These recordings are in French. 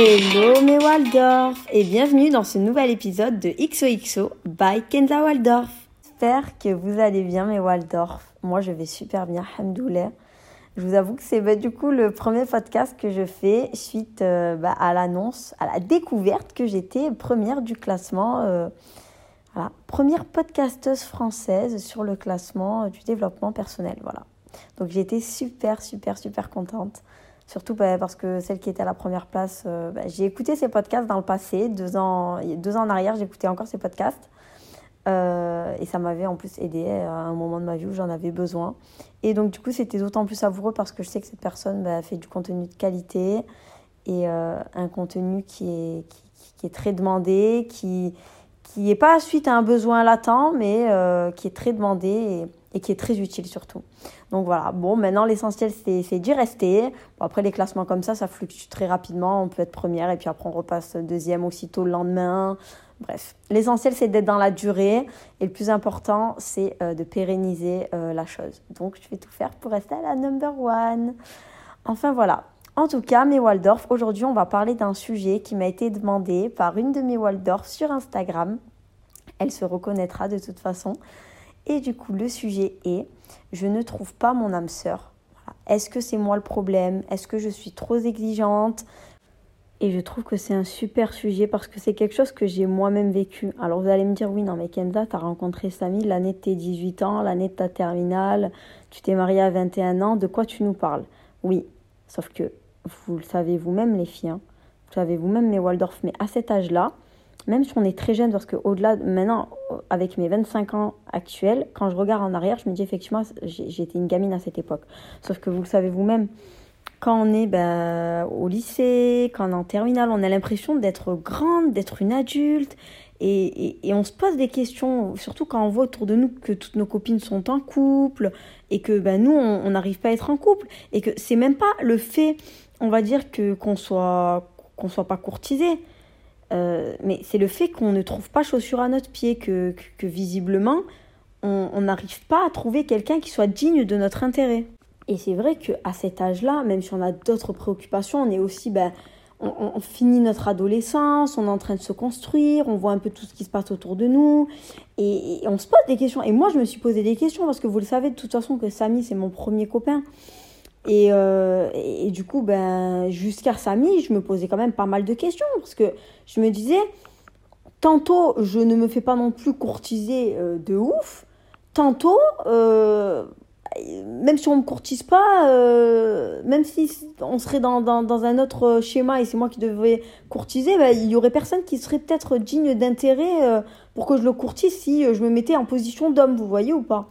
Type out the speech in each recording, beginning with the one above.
Hello mes Waldorf et bienvenue dans ce nouvel épisode de XOXO by Kenza Waldorf. J'espère que vous allez bien mes Waldorf. Moi je vais super bien, hamdoulah. Je vous avoue que c'est bah, du coup le premier podcast que je fais suite euh, bah, à l'annonce, à la découverte que j'étais première du classement, euh, voilà, première podcasteuse française sur le classement du développement personnel. Voilà. Donc j'étais super super super contente. Surtout bah, parce que celle qui était à la première place, euh, bah, j'ai écouté ses podcasts dans le passé, deux ans, deux ans en arrière, j'écoutais encore ses podcasts. Euh, et ça m'avait en plus aidé à un moment de ma vie où j'en avais besoin. Et donc du coup, c'était d'autant plus savoureux parce que je sais que cette personne bah, fait du contenu de qualité et euh, un contenu qui est, qui, est très demandé, qui qui n'est pas suite à un besoin latent, mais qui est très demandé. Et, qui est très utile surtout. Donc voilà, bon, maintenant l'essentiel c'est d'y rester. Bon, après les classements comme ça, ça fluctue très rapidement. On peut être première et puis après on repasse deuxième aussitôt le lendemain. Bref, l'essentiel c'est d'être dans la durée et le plus important c'est euh, de pérenniser euh, la chose. Donc je vais tout faire pour rester à la number one. Enfin voilà. En tout cas, mes Waldorf, aujourd'hui on va parler d'un sujet qui m'a été demandé par une de mes Waldorf sur Instagram. Elle se reconnaîtra de toute façon. Et du coup, le sujet est, je ne trouve pas mon âme sœur. Est-ce que c'est moi le problème? Est-ce que je suis trop exigeante? Et je trouve que c'est un super sujet parce que c'est quelque chose que j'ai moi-même vécu. Alors vous allez me dire, oui, non, mais Kenza, tu as rencontré Samy l'année de tes 18 ans, l'année de ta terminale, tu t'es mariée à 21 ans, de quoi tu nous parles? Oui, sauf que vous le savez vous-même, les filles, hein. vous savez vous-même, mes Waldorf, mais à cet âge-là, même si on est très jeune, parce qu'au-delà, maintenant, avec mes 25 ans actuels, quand je regarde en arrière, je me dis effectivement, j'étais une gamine à cette époque. Sauf que vous le savez vous-même, quand on est ben, au lycée, quand on est en terminale, on a l'impression d'être grande, d'être une adulte. Et, on se pose des questions, surtout quand on voit autour de nous que toutes nos copines sont en couple et que ben, nous, on n'arrive pas à être en couple. Et que c'est même pas le fait, on va dire, que qu'on soit, qu'on soit pas courtisé euh, mais c'est le fait qu'on ne trouve pas chaussure à notre pied, que, visiblement, on n'arrive pas à trouver quelqu'un qui soit digne de notre intérêt. Et c'est vrai qu'à cet âge-là, même si on a d'autres préoccupations, on est aussi, ben, on, finit notre adolescence, on est en train de se construire, on voit un peu tout ce qui se passe autour de nous, et, et on se pose des questions. Et moi, je me suis posé des questions, parce que vous le savez de toute façon que Samy, c'est mon premier copain. Euh, et, du coup, ben, jusqu'à Samy, je me posais quand même pas mal de questions parce que je me disais, tantôt, je ne me fais pas non plus courtiser euh, de ouf, tantôt, euh, même si on ne me courtise pas, même si on serait dans, dans, dans, un autre schéma et c'est moi qui devrais courtiser, ben, il y aurait personne qui serait peut-être digne d'intérêt pour que je le courtise si je me mettais en position d'homme, vous voyez ou pas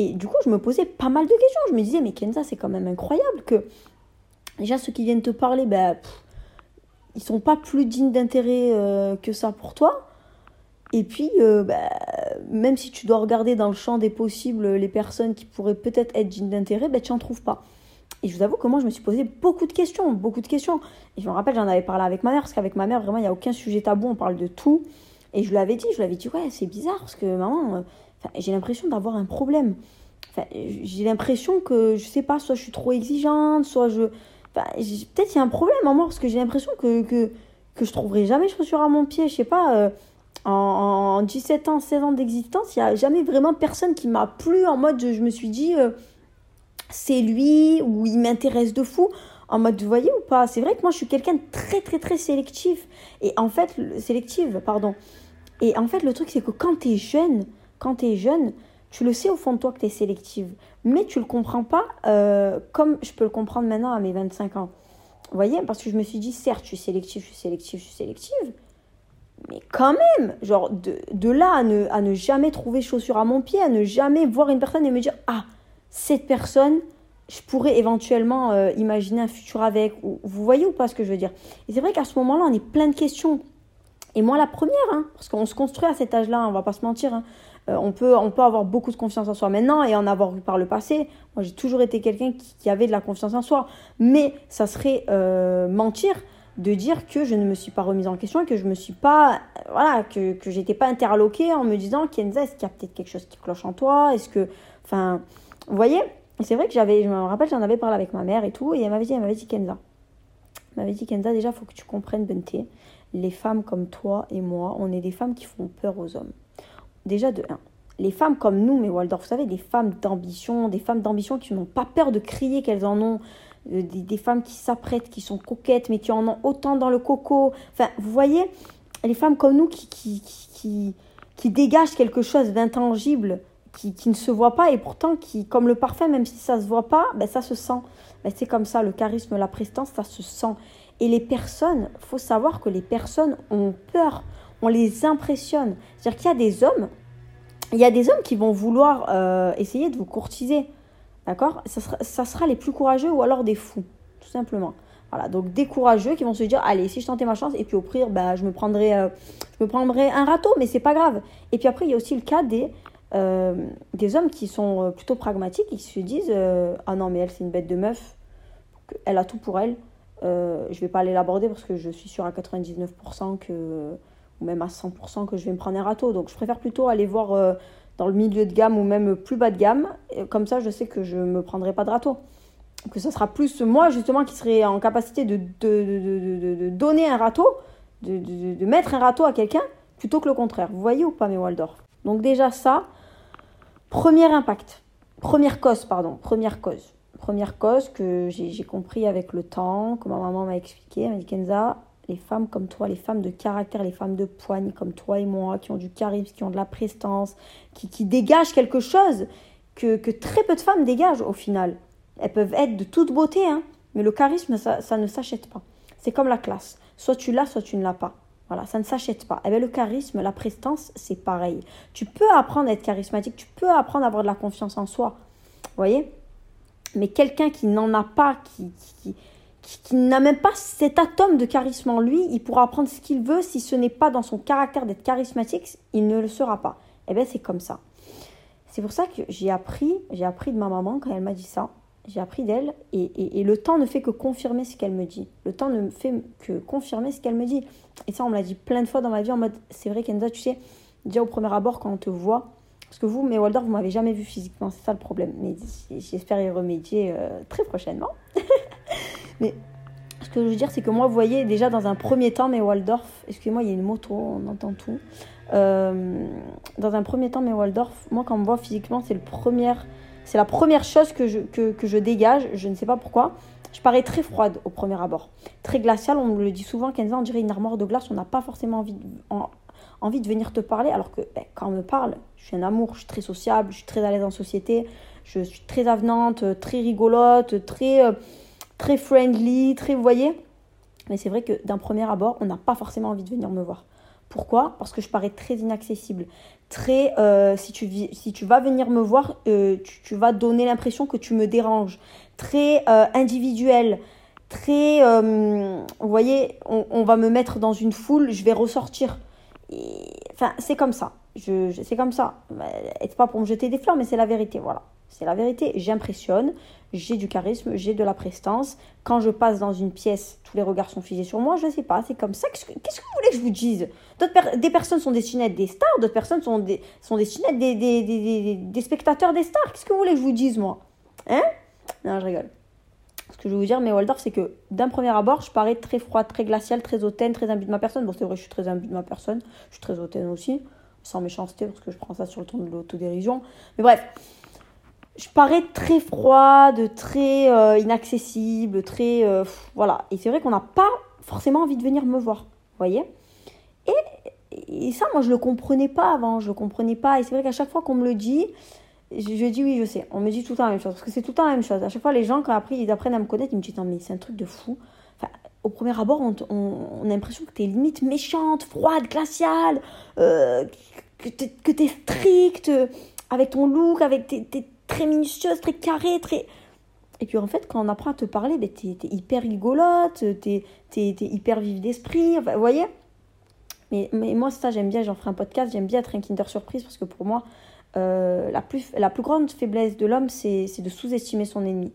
et du coup, je me posais pas mal de questions. Je me disais, mais Kenza, c'est quand même incroyable que déjà ceux qui viennent te parler, ben, ils sont pas plus dignes d'intérêt euh, que ça pour toi. Et puis, euh, ben, même si tu dois regarder dans le champ des possibles les personnes qui pourraient peut-être être dignes d'intérêt, ben, tu n'en trouves pas. Et je vous avoue que moi, je me suis posé beaucoup de questions, beaucoup de questions. Et je me rappelle, j'en avais parlé avec ma mère, parce qu'avec ma mère, vraiment, il n'y a aucun sujet tabou, on parle de tout. Et je lui avais dit, je lui avais dit, ouais, c'est bizarre, parce que maman, j'ai l'impression d'avoir un problème. j'ai l'impression que, je sais pas, soit je suis trop exigeante, soit je. peut-être il y a un problème en moi parce que j'ai l'impression que, que, que je trouverai jamais chaussures à mon pied. Je sais pas, euh, en, 17 ans, 16 ans d'existence, il n'y a jamais vraiment personne qui m'a plu en mode je, me suis dit euh, c'est lui ou il m'intéresse de fou. En mode, vous voyez ou pas? C'est vrai que moi je suis quelqu'un de très très très sélectif. Et en fait, sélective, pardon. Et en fait, le truc c'est que quand tu es jeune, quand tu es jeune, tu le sais au fond de toi que tu es sélective, mais tu le comprends pas euh, comme je peux le comprendre maintenant à mes 25 ans. Vous voyez Parce que je me suis dit, certes, je suis sélective, je suis sélective, je suis sélective, mais quand même, genre, de, de là à ne, à ne jamais trouver chaussure à mon pied, à ne jamais voir une personne et me dire, ah, cette personne, je pourrais éventuellement euh, imaginer un futur avec. Ou, vous voyez ou pas ce que je veux dire? Et c'est vrai qu'à ce moment-là, on est plein de questions. Et moi, la première, hein, parce qu'on se construit à cet âge-là, on va pas se mentir. Hein, euh, on, peut, on peut avoir beaucoup de confiance en soi maintenant et en avoir eu par le passé. Moi, j'ai toujours été quelqu'un qui, avait de la confiance en soi. Mais ça serait euh, mentir de dire que je ne me suis pas remise en question et que je me suis pas. Voilà, que, que j'étais pas interloquée en me disant Kenza, est-ce qu'il y a peut-être quelque chose qui cloche en toi? Est-ce que. Enfin, vous voyez? C'est vrai que j'avais. Je me rappelle, j'en avais parlé avec ma mère et tout. Et elle m'avait dit, elle m'avait dit Kenza, Il m'avait dit Kenza, déjà, faut que tu comprennes, Bente, les femmes comme toi et moi, on est des femmes qui font peur aux hommes. Déjà, de un. Les femmes comme nous, mais Waldorf, vous savez, des femmes d'ambition, des femmes d'ambition qui n'ont pas peur de crier qu'elles en ont, euh, des, femmes qui s'apprêtent, qui sont coquettes, mais qui en ont autant dans le coco. Enfin, vous voyez, les femmes comme nous qui, qui, qui, qui dégagent quelque chose d'intangible, qui, qui, ne se voit pas, et pourtant qui, comme le parfum, même si ça ne se voit pas, ben, ça se sent. Ben, c'est comme ça, le charisme, la prestance, ça se sent. Et les personnes, faut savoir que les personnes ont peur, on les impressionne. C'est-à-dire qu'il y a des hommes, il y a des hommes qui vont vouloir euh, essayer de vous courtiser. D'accord? Ça sera, les plus courageux ou alors des fous, tout simplement. Voilà, donc des courageux qui vont se dire allez, si je tentais ma chance, et puis au pire, bah, je, me prendrai, euh, je me un râteau, mais c'est pas grave. Et puis après, il y a aussi le cas des, euh, des hommes qui sont plutôt pragmatiques, qui se disent ah non, mais elle, c'est une bête de meuf, elle a tout pour elle, euh, je vais pas aller l'aborder parce que je suis sûre à 99% que, ou même à 100% que je vais me prendre un râteau. Donc je préfère plutôt aller voir euh, dans le milieu de gamme ou même plus bas de gamme. comme ça, je sais que je ne me prendrai pas de râteau. Que ce sera plus moi justement qui serai en capacité de, de, de, donner un râteau, de, mettre un râteau à quelqu'un plutôt que le contraire. Vous voyez ou pas mes Waldorf? Donc déjà ça, premier impact. Première cause, pardon. Première cause première cause que j'ai compris avec le temps, que ma maman m'a expliqué. Elle m'a dit Kenza, les femmes comme toi, les femmes de caractère, les femmes de poigne comme toi et moi, qui ont du charisme, qui ont de la prestance, qui, qui dégagent quelque chose que, que, très peu de femmes dégagent au final. Elles peuvent être de toute beauté, hein, mais le charisme, ça, ça ne s'achète pas. C'est comme la classe. Soit tu l'as, soit tu ne l'as pas. Voilà, ça ne s'achète pas. Eh bien, le charisme, la prestance, c'est pareil. Tu peux apprendre à être charismatique, tu peux apprendre à avoir de la confiance en soi. Voyez? Mais quelqu'un qui n'en a pas, qui, qui, qui, n'a même pas cet atome de charisme en lui, il pourra apprendre ce qu'il veut. Si ce n'est pas dans son caractère d'être charismatique, il ne le sera pas. Et eh bien, c'est comme ça. C'est pour ça que j'ai appris, j'ai appris de ma maman quand elle m'a dit ça. J'ai appris d'elle et, et, le temps ne fait que confirmer ce qu'elle me dit. Le temps ne fait que confirmer ce qu'elle me dit. Et ça, on me l'a dit plein de fois dans ma vie en mode, c'est vrai Kenza, tu sais, déjà au premier abord, quand on te voit, parce que vous, mes Waldorf, vous m'avez jamais vu physiquement, c'est ça le problème. Mais j'espère y remédier euh, très prochainement. mais ce que je veux dire, c'est que moi, vous voyez, déjà dans un premier temps, mes Waldorf, excusez-moi, il y a une moto, on entend tout. Euh, dans un premier temps, mes Waldorf, moi, quand on me voit physiquement, c'est le c'est la première chose que je, que, que je dégage. Je ne sais pas pourquoi. Je parais très froide au premier abord. Très glaciale, on me le dit souvent, 15 ans, on dirait une armoire de glace, on n'a pas forcément envie, de, envie de venir te parler, alors que ben, quand on me parle, je suis un amour, je suis très sociable, je suis très à l'aise en société, je suis très avenante, très rigolote, très, euh, très friendly, très, vous voyez Mais c'est vrai que d'un premier abord, on n'a pas forcément envie de venir me voir. Pourquoi? Parce que je parais très inaccessible. Très, euh, si, tu, si tu vas venir me voir, euh, tu, vas donner l'impression que tu me déranges. Très individuel, très, vous voyez, on, va me mettre dans une foule, je vais ressortir. Enfin, c'est comme ça. Je, c'est comme ça. C'est pas pour me jeter des fleurs, mais c'est la vérité. Voilà. C'est la vérité. J'impressionne. J'ai du charisme. J'ai de la prestance. Quand je passe dans une pièce, tous les regards sont figés sur moi. Je sais pas. C'est comme ça. Qu'est-ce que, vous voulez que je vous dise? Des personnes sont destinées à être des stars. D'autres personnes sont, des, sont destinées à être des, des, des, spectateurs des stars. Qu'est-ce que vous voulez que je vous dise, moi? Hein? Non, je rigole. Ce que je veux vous dire, mais Waldorf, c'est que d'un premier abord, je parais très froide, très glaciale, très hautaine, très imbu de ma personne. Bon, c'est vrai, je suis très imbu de ma personne. Je suis très hautaine aussi, sans méchanceté, parce que je prends ça sur le ton de l'autodérision. Mais bref, je parais très froide, très euh, inaccessible, très. Euh, voilà. Et c'est vrai qu'on n'a pas forcément envie de venir me voir. Vous voyez et, et ça, moi, je le comprenais pas avant. Je le comprenais pas. Et c'est vrai qu'à chaque fois qu'on me le dit, je, dis oui, je sais. On me dit tout le temps la même chose. Parce que c'est tout le temps la même chose. À chaque fois, les gens, quand après ils apprennent à me connaître, ils me disent Non, mais c'est un truc de fou. Au premier abord, on, on, a l'impression que t'es limite méchante, froide, glaciale, euh, que t'es es stricte avec ton look, avec t'es très minutieuse, très carrée, très. Et puis en fait, quand on apprend à te parler, ben, t'es es hyper rigolote, t'es es, hyper vive d'esprit. Vous voyez? Mais, mais moi, ça, j'aime bien. J'en ferai un podcast. J'aime bien être un Kinder Surprise parce que pour moi, euh, la, plus, la plus grande faiblesse de l'homme, c'est de sous-estimer son ennemi.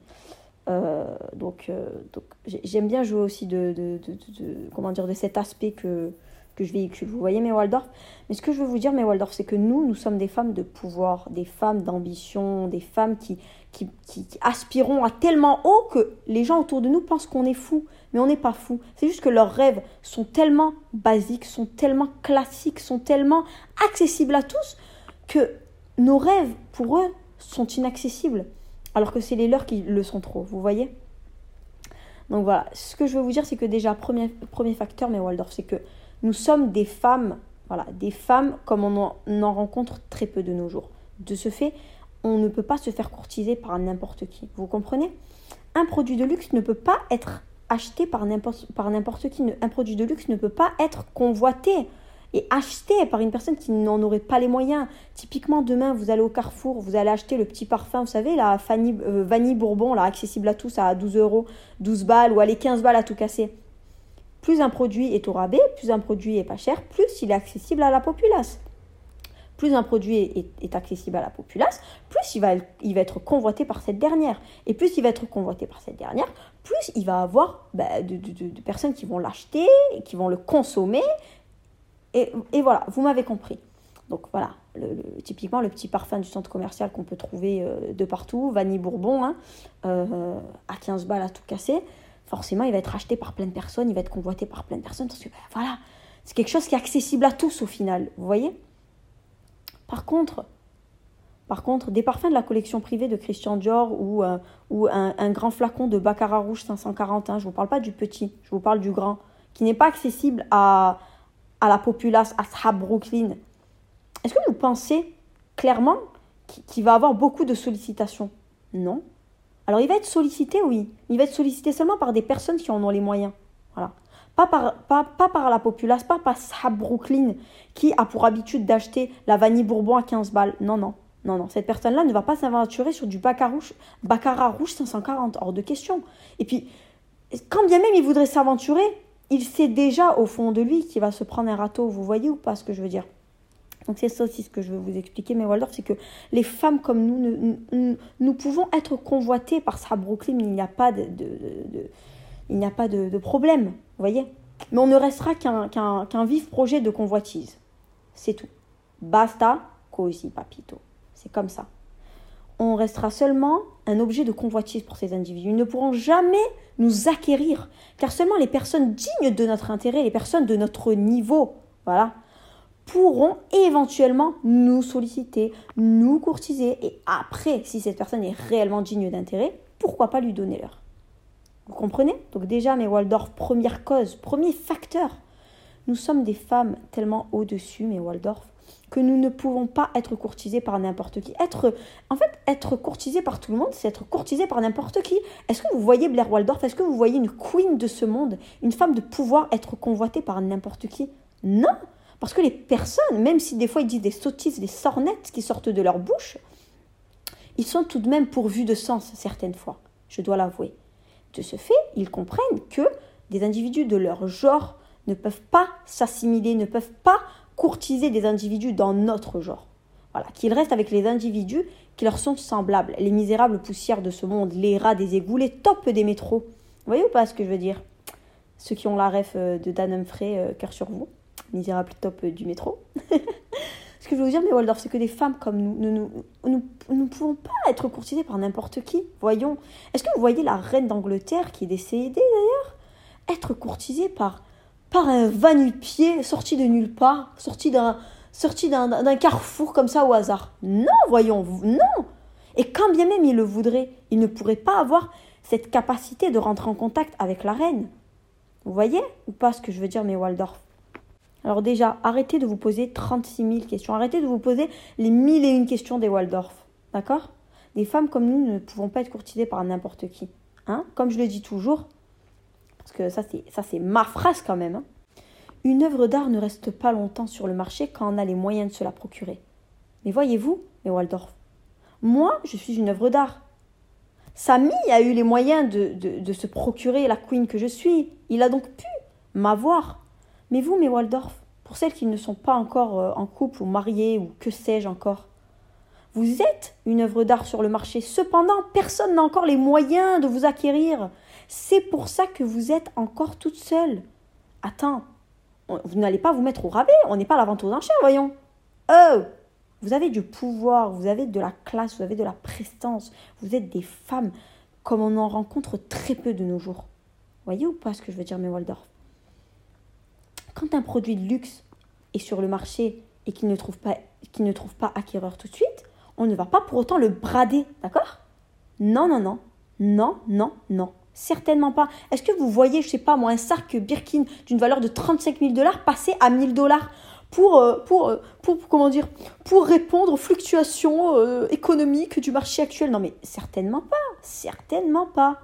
Euh, donc, euh, donc j'aime bien jouer aussi de, de, de, comment dire, de cet aspect que, que je véhicule. Vous voyez mes Waldorf Mais ce que je veux vous dire, mes Waldorf, c'est que nous, nous sommes des femmes de pouvoir, des femmes d'ambition, des femmes qui, qui, qui, aspirons à tellement haut que les gens autour de nous pensent qu'on est fou. Mais on n'est pas fou. C'est juste que leurs rêves sont tellement basiques, sont tellement classiques, sont tellement accessibles à tous que nos rêves, pour eux, sont inaccessibles. Alors que c'est les leurs qui le sont trop, vous voyez? Donc voilà, ce que je veux vous dire, c'est que déjà, premier, premier facteur, mais Waldorf, c'est que nous sommes des femmes, voilà, des femmes comme on en, on en rencontre très peu de nos jours. De ce fait, on ne peut pas se faire courtiser par n'importe qui. Vous comprenez? Un produit de luxe ne peut pas être acheté par n'importe qui. Un produit de luxe ne peut pas être convoité et acheté par une personne qui n'en aurait pas les moyens. Typiquement, demain, vous allez au Carrefour, vous allez acheter le petit parfum, vous savez, la Fanny, euh, Vanille Bourbon, là, accessible à tous à 12 euros, 12 balles, ou allez 15 balles à tout casser. Plus un produit est au rabais, plus un produit est pas cher, plus il est accessible à la populace plus un produit est, accessible à la populace, plus il va, être convoité par cette dernière. Et plus il va être convoité par cette dernière, plus il va avoir bah, de, personnes qui vont l'acheter, qui vont le consommer. Et, voilà, vous m'avez compris. Donc voilà, typiquement le petit parfum du centre commercial qu'on peut trouver euh, de partout, Vanille Bourbon, hein, euh, à 15 balles à tout casser, forcément il va être acheté par plein de personnes, il va être convoité par plein de personnes, parce que bah, voilà, c'est quelque chose qui est accessible à tous au final, vous voyez? Par contre, par contre, des parfums de la collection privée de Christian Dior ou, euh, ou un, grand flacon de Baccarat Rouge 541, je ne vous parle pas du petit, je vous parle du grand, qui n'est pas accessible à, à la populace, à Shab Brooklyn. Est-ce que vous pensez clairement qu'il va avoir beaucoup de sollicitations? Non. Alors il va être sollicité, oui. Il va être sollicité seulement par des personnes qui en ont les moyens. Voilà. Pas par, pas, par la populace, pas par Sahab Brooklyn qui a pour habitude d'acheter la vanille Bourbon à 15 balles. Non, non. Non, non, cette personne-là ne va pas s'aventurer sur du Baccarat rouge, Baccarat rouge 540, hors de question. Et puis, quand bien même il voudrait s'aventurer, il sait déjà au fond de lui qu'il va se prendre un râteau. Vous voyez ou pas ce que je veux dire? Donc c'est ça aussi ce que je veux vous expliquer, mais Waldorf, c'est que les femmes comme nous, nous, pouvons être convoitées par Sahab Brooklyn, il n'y a pas de, de il n'y a pas de, problème, vous voyez Mais on ne restera qu'un vif projet de convoitise. C'est tout. Basta, così papito. C'est comme ça. On restera seulement un objet de convoitise pour ces individus. Ils ne pourront jamais nous acquérir, car seulement les personnes dignes de notre intérêt, les personnes de notre niveau, voilà, pourront éventuellement nous solliciter, nous courtiser, et après, si cette personne est réellement digne d'intérêt, pourquoi pas lui donner l'heure? Vous comprenez? Donc déjà, mes Waldorf, première cause, premier facteur. Nous sommes des femmes tellement au-dessus, mes Waldorf, que nous ne pouvons pas être courtisées par n'importe qui. Être, en fait, être courtisée par tout le monde, c'est être courtisée par n'importe qui. Est-ce que vous voyez Blair Waldorf? Est-ce que vous voyez une queen de ce monde, une femme de pouvoir être convoitée par n'importe qui? Non Parce que les personnes, même si des fois ils disent des sottises, des sornettes qui sortent de leur bouche, ils sont tout de même pourvus de sens certaines fois, je dois l'avouer. De ce fait, ils comprennent que des individus de leur genre ne peuvent pas s'assimiler, ne peuvent pas courtiser des individus dans notre genre. Voilà, qu'ils restent avec les individus qui leur sont semblables, les misérables poussières de ce monde, les rats des égouts, les tops des métros. Vous voyez ou pas ce que je veux dire? Ceux qui ont la ref euh, de Dan Humphrey, euh, cœur sur vous, misérable top euh, du métro. Ce que je veux vous dire, mais Waldorf, c'est que des femmes comme nous, nous ne nous, pouvons pas être courtisées par n'importe qui. Voyons. Est-ce que vous voyez la reine d'Angleterre, qui est décédée d'ailleurs, être courtisée par, par un va-nu-pied sorti de nulle part, sorti d'un sorti d'un carrefour comme ça au hasard? Non, voyons, non Et quand bien même il le voudrait, il ne pourrait pas avoir cette capacité de rentrer en contact avec la reine. Vous voyez ou pas ce que je veux dire, mais Waldorf? Alors déjà, arrêtez de vous poser 36 000 questions. Arrêtez de vous poser les mille et une questions des Waldorf. D'accord? Des femmes comme nous ne pouvons pas être courtisées par n'importe qui. Hein? Comme je le dis toujours, parce que ça c'est, ça c'est ma phrase quand même. Hein. Une œuvre d'art ne reste pas longtemps sur le marché quand on a les moyens de se la procurer. Mais voyez-vous, les Waldorf, moi je suis une œuvre d'art. Samy a eu les moyens de, de se procurer la queen que je suis. Il a donc pu m'avoir mais vous, mes Waldorf, pour celles qui ne sont pas encore euh, en couple ou mariées ou que sais-je encore, vous êtes une œuvre d'art sur le marché. Cependant, personne n'a encore les moyens de vous acquérir. C'est pour ça que vous êtes encore toute seule. Attends, vous n'allez pas vous mettre au rabais. On n'est pas à la vente aux enchères, voyons. Oh Vous avez du pouvoir, vous avez de la classe, vous avez de la prestance. Vous êtes des femmes comme on en rencontre très peu de nos jours. Voyez ou pas ce que je veux dire, mes Waldorf? Quand un produit de luxe est sur le marché et qu'il ne trouve pas, ne trouve pas acquéreur tout de suite, on ne va pas pour autant le brader, d'accord? Non, non, non, non, non, non. Certainement pas. Est-ce que vous voyez, je sais pas moi, un sac Birkin d'une valeur de 35 000 dollars passer à 1000 dollars pour, euh, pour, euh, pour, comment dire, pour répondre aux fluctuations euh, économiques du marché actuel? Non mais certainement pas, certainement pas.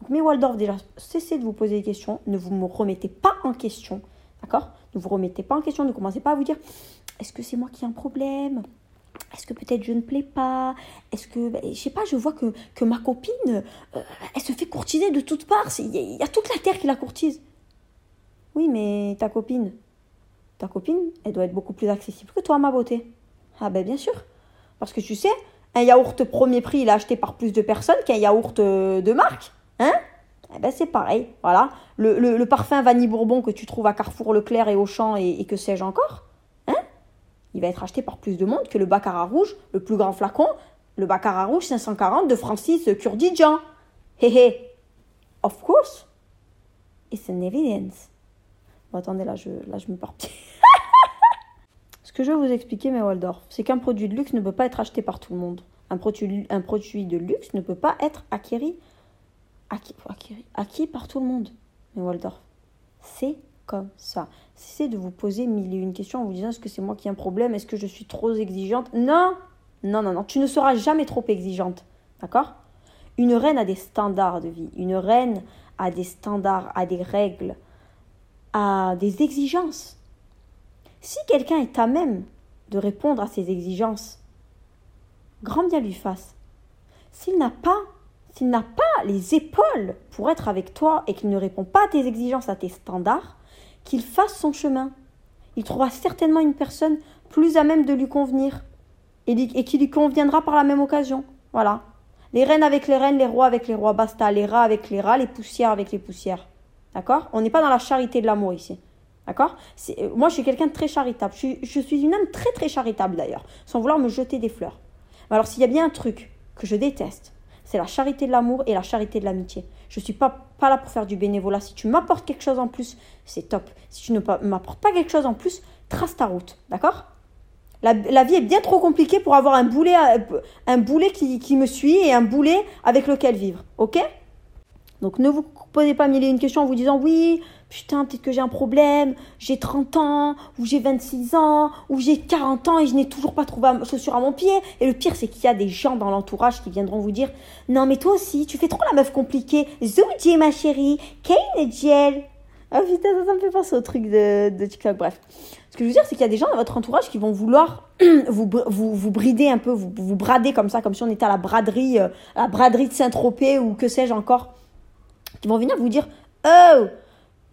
Donc mes Waldorf, déjà, cessez de vous poser des questions, ne vous me remettez pas en question, d'accord? Ne vous remettez pas en question, ne commencez pas à vous dire, est-ce que c'est moi qui ai un problème? Est-ce que peut-être je ne plais pas? Est-ce que, ben, je sais pas, je vois que, que ma copine, euh, elle se fait courtiser de toutes parts. Il y, a toute la terre qui la courtise. Oui, mais ta copine, ta copine, elle doit être beaucoup plus accessible que toi, ma beauté. Ah ben bien sûr. Parce que tu sais, un yaourt premier prix, il est acheté par plus de personnes qu'un yaourt euh, de marque. Hein? Eh ben c'est pareil, voilà. Le, parfum Vanille Bourbon que tu trouves à Carrefour Leclerc et Auchan et, que sais-je encore, il va être acheté par plus de monde que le Baccarat rouge, le plus grand flacon, le Baccarat rouge 540 de Francis Kurdidjan. Hé hé. Of course. It's an evidence. Bon, attendez, là, je, là, je me pars. Ce que je vais vous expliquer, mes Waldorf, c'est qu'un produit de luxe ne peut pas être acheté par tout le monde. Un produit, un produit de luxe ne peut pas être acquis, acquis, par tout le monde, mes Waldorf. C'est comme ça. Cessez de vous poser mille et une questions en vous disant est-ce que c'est moi qui ai un problème? Est-ce que je suis trop exigeante? Non Non, non, non. Tu ne seras jamais trop exigeante. D'accord? Une reine a des standards de vie. Une reine a des standards, a des règles, a des exigences. Si quelqu'un est à même de répondre à ces exigences, grand bien lui fasse. S'il n'a pas s'il n'a pas les épaules pour être avec toi et qu'il ne répond pas à tes exigences, à tes standards, qu'il fasse son chemin. Il trouvera certainement une personne plus à même de lui convenir et, qui lui conviendra par la même occasion. Voilà. Les reines avec les reines, les rois avec les rois, basta. Les rats avec les rats, les poussières avec les poussières. D'accord? On n'est pas dans la charité de l'amour ici. D'accord? Euh, Moi, je suis quelqu'un de très charitable. Je suis, je suis une âme très, très charitable d'ailleurs, sans vouloir me jeter des fleurs. Alors, s'il y a bien un truc que je déteste, c'est la charité de l'amour et la charité de l'amitié. Je ne suis pas, pas là pour faire du bénévolat. Si tu m'apportes quelque chose en plus, c'est top. Si tu ne m'apportes pas quelque chose en plus, trace ta route. D'accord? La, vie est bien trop compliquée pour avoir un boulet, qui, qui me suit et un boulet avec lequel vivre. Ok? Donc ne vous posez pas mille et une questions en vous disant oui, putain, peut-être que j'ai un problème, j'ai 30 ans, ou j'ai 26 ans, ou j'ai 40 ans et je n'ai toujours pas trouvé chaussure à mon pied. Et le pire, c'est qu'il y a des gens dans l'entourage qui viendront vous dire Non, mais toi aussi, tu fais trop la meuf compliquée. Zoudie, ma chérie, Kane Gel. Oh putain, ça, me fait penser au truc de, de TikTok. Bref. Ce que je veux dire, c'est qu'il y a des gens dans votre entourage qui vont vouloir vous, vous, vous brider un peu, vous, vous brader comme ça, comme si on était à la braderie, euh, à la braderie de Saint-Tropez ou que sais-je encore. Qui vont venir vous dire Oh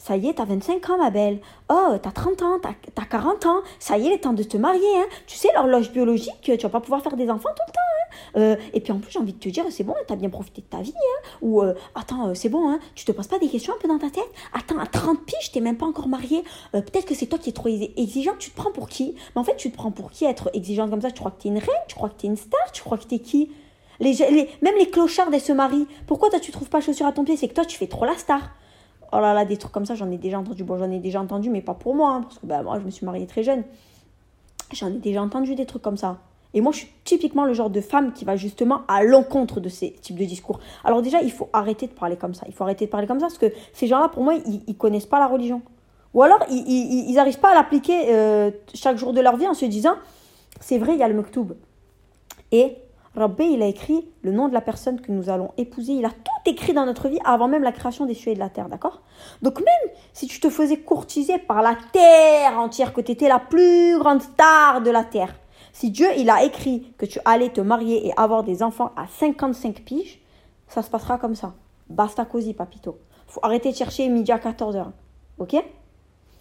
ça y est, t'as 25 ans, ma belle. Oh, t'as 30 ans, t'as 40 ans. Ça y est, il est temps de te marier. Hein. Tu sais, l'horloge biologique, tu vas pas pouvoir faire des enfants tout le temps. Hein. Euh, et puis en plus, j'ai envie de te dire, c'est bon, t'as bien profité de ta vie. Hein. Ou, euh, attends, euh, c'est bon, hein. tu te poses pas des questions un peu dans ta tête? Attends, à 30 piges, t'es même pas encore mariée. Peut-être que c'est toi qui es trop exigeante. Tu te prends pour qui? Mais en fait, tu te prends pour qui être exigeante comme ça? Tu crois que t'es une reine? Tu crois que t'es une star? Tu crois que t'es qui? Les, Même les clochards, elles se marient. Pourquoi toi, tu trouves pas chaussures à ton pied? C'est que toi, tu fais trop la star. Oh là là, des trucs comme ça, j'en ai déjà entendu. Bon, j'en ai déjà entendu, mais pas pour moi, hein, parce que bah, moi, je me suis mariée très jeune. J'en ai déjà entendu des trucs comme ça. Et moi, je suis typiquement le genre de femme qui va justement à l'encontre de ces types de discours. Alors déjà, il faut arrêter de parler comme ça. Il faut arrêter de parler comme ça, parce que ces gens-là, pour moi, ils, ne connaissent pas la religion. Ou alors, ils n'arrivent pas à l'appliquer euh, chaque jour de leur vie en se disant, c'est vrai, il y a le mektoub. Et Rabbi, il a écrit le nom de la personne que nous allons épouser. Il a tout écrit dans notre vie avant même la création des cieux et de la terre, d'accord? Donc même si tu te faisais courtiser par la terre entière, que tu étais la plus grande star de la terre, si Dieu, il a écrit que tu allais te marier et avoir des enfants à 55 piges, ça se passera comme ça. Basta così, papito. Faut arrêter de chercher midi à 14h. Ok?